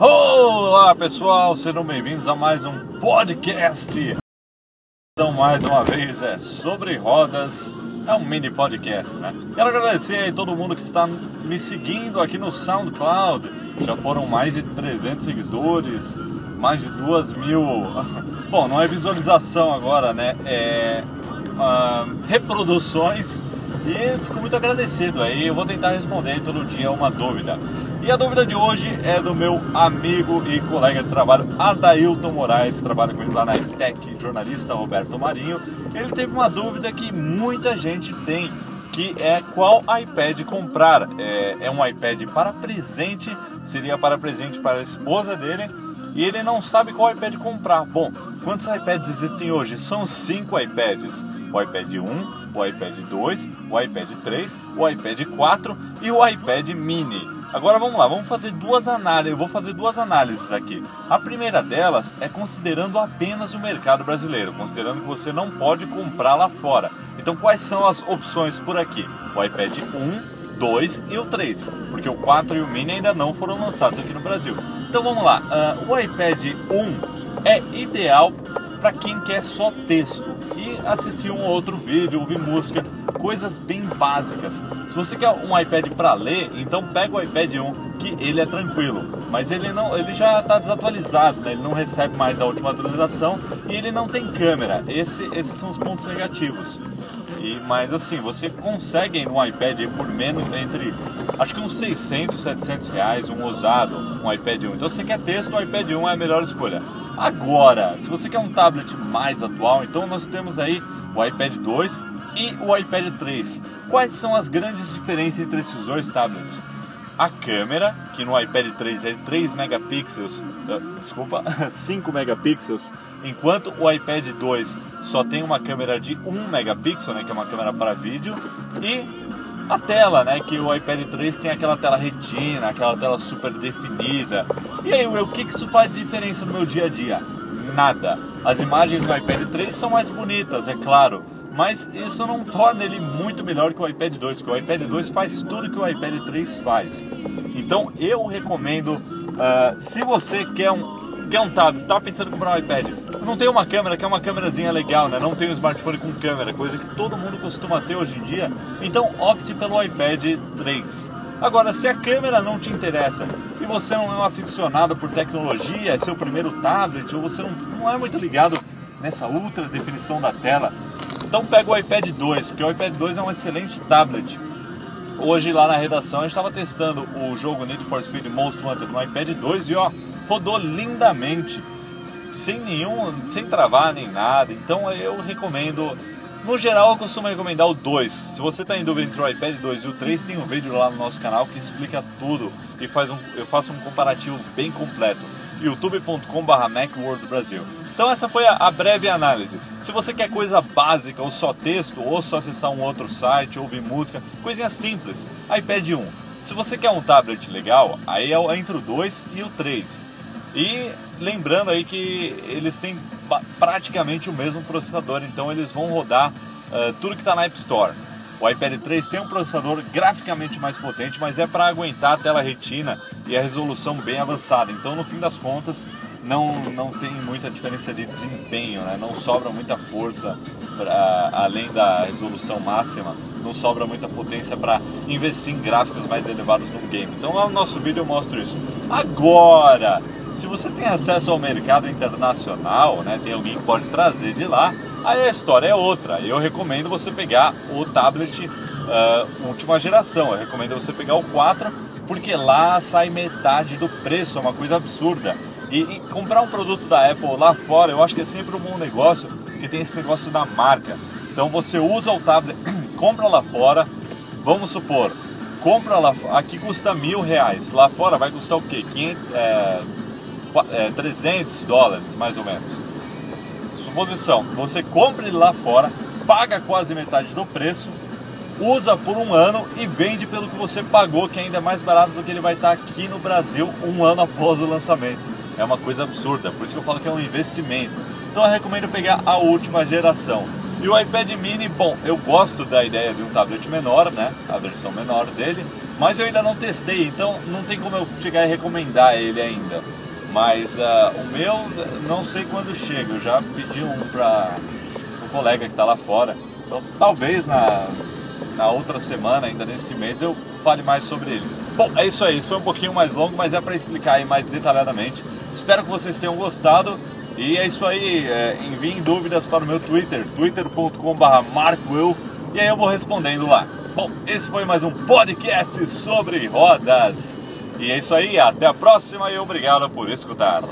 Olá pessoal, sejam bem-vindos a mais um podcast. Então, mais uma vez é sobre rodas, é um mini podcast, né? Quero agradecer aí todo mundo que está me seguindo aqui no SoundCloud. Já foram mais de 300 seguidores, mais de 2 mil. Bom, não é visualização agora, né? É uh, reproduções e fico muito agradecido aí. Eu vou tentar responder todo dia uma dúvida. E a dúvida de hoje é do meu amigo e colega de trabalho, Adailton Moraes, trabalha comigo lá na ETEC, jornalista Roberto Marinho. Ele teve uma dúvida que muita gente tem, que é qual iPad comprar. É, é um iPad para presente, seria para presente para a esposa dele, e ele não sabe qual iPad comprar. Bom, quantos iPads existem hoje? São cinco iPads. O iPad 1, o iPad 2, o iPad 3, o iPad 4 e o iPad mini. Agora vamos lá, vamos fazer duas análises. Eu vou fazer duas análises aqui. A primeira delas é considerando apenas o mercado brasileiro, considerando que você não pode comprar lá fora. Então quais são as opções por aqui? O iPad 1, 2 e o 3, porque o 4 e o mini ainda não foram lançados aqui no Brasil. Então vamos lá, uh, o iPad 1 é ideal para quem quer só texto e assistir um outro vídeo, ouvir música, coisas bem básicas. Se você quer um iPad para ler, então pega o iPad 1 que ele é tranquilo, mas ele não, ele já está desatualizado, né? ele não recebe mais a última atualização e ele não tem câmera. Esse, esses são os pontos negativos. E, mas assim, você consegue no iPad por menos entre acho que uns 600, 700 reais um usado, um iPad 1. Então, se você quer texto, o iPad 1 é a melhor escolha. Agora, se você quer um tablet mais atual, então nós temos aí o iPad 2 e o iPad 3. Quais são as grandes diferenças entre esses dois tablets? A câmera, que no iPad 3 é 3 megapixels, uh, desculpa, 5 megapixels, enquanto o iPad 2 só tem uma câmera de 1 megapixel, né, que é uma câmera para vídeo, e a tela, né, que o iPad 3 tem aquela tela retina, aquela tela super definida. E aí, o que isso faz diferença no meu dia a dia? Nada. As imagens do iPad 3 são mais bonitas, é claro, mas isso não torna ele muito melhor que o iPad 2, porque o iPad 2 faz tudo que o iPad 3 faz. Então eu recomendo, uh, se você quer um, quer um tablet, tá pensando em comprar um iPad, não tem uma câmera, que é uma câmerazinha legal, né? Não tem um smartphone com câmera, coisa que todo mundo costuma ter hoje em dia, então opte pelo iPad 3. Agora, se a câmera não te interessa e você não é um aficionado por tecnologia, é seu primeiro tablet, ou você não, não é muito ligado nessa ultra definição da tela, então pega o iPad 2, porque o iPad 2 é um excelente tablet. Hoje lá na redação a gente estava testando o jogo Need for Speed Most Wanted no iPad 2 e ó, rodou lindamente, sem nenhum, sem travar nem nada. Então eu recomendo, no geral eu costumo recomendar o 2. Se você está em dúvida entre o iPad 2 e o 3, tem um vídeo lá no nosso canal que explica tudo e faz um, eu faço um comparativo bem completo. youtube.com/macworldbrasil. Então essa foi a, a, breve análise. Se você quer coisa básica, ou só texto, ou só acessar um outro site, ouvir música, coisinha simples, iPad 1. Se você quer um tablet legal, aí é entre o 2 e o 3. E lembrando aí que eles têm praticamente o mesmo processador, então eles vão rodar uh, tudo que está na App Store. O iPad 3 tem um processador graficamente mais potente, mas é para aguentar a tela retina e a resolução bem avançada. Então, no fim das contas, não, não tem muita diferença de desempenho, né? não sobra muita força pra, além da resolução máxima, não sobra muita potência para investir em gráficos mais elevados no game. Então lá no nosso vídeo eu mostro isso. Agora, se você tem acesso ao mercado internacional, né, tem alguém que pode trazer de lá, aí a história é outra. Eu recomendo você pegar o tablet uh, última geração, eu recomendo você pegar o 4, porque lá sai metade do preço, é uma coisa absurda. E, e, comprar um produto da Apple lá fora, eu acho que é sempre um bom negócio, que tem esse negócio da marca. Então você usa o tablet, compra lá fora, vamos supor, compra lá aqui custa mil reais, lá fora vai custar o quê? 500, é, é, 300 dólares mais ou menos. Suposição, você compra ele lá fora, paga quase metade do preço, usa por um ano e vende pelo que você pagou, que ainda é mais barato do que ele vai estar aqui no Brasil um ano após o lançamento é uma coisa absurda, por isso que eu falo que é um investimento. Então eu recomendo pegar a última geração. E o iPad mini, bom, eu gosto da ideia de um tablet menor, né? A versão menor dele. mas eu ainda não testei, então não tem como eu chegar e recomendar ele ainda. Mas uh, o meu, não sei quando chega, eu já pedi um para um colega que está lá fora. Então talvez na, na outra semana, ainda nesse mês, eu fale mais sobre ele. Bom, é isso aí, isso foi um pouquinho mais longo, mas é para explicar aí mais detalhadamente. Espero que vocês tenham gostado. E é isso aí, é, enviem dúvidas para o meu Twitter, twitter.com.br markwill, e aí eu vou respondendo lá. Bom, esse foi mais um podcast sobre rodas. E é isso aí, até a próxima e obrigado por escutar.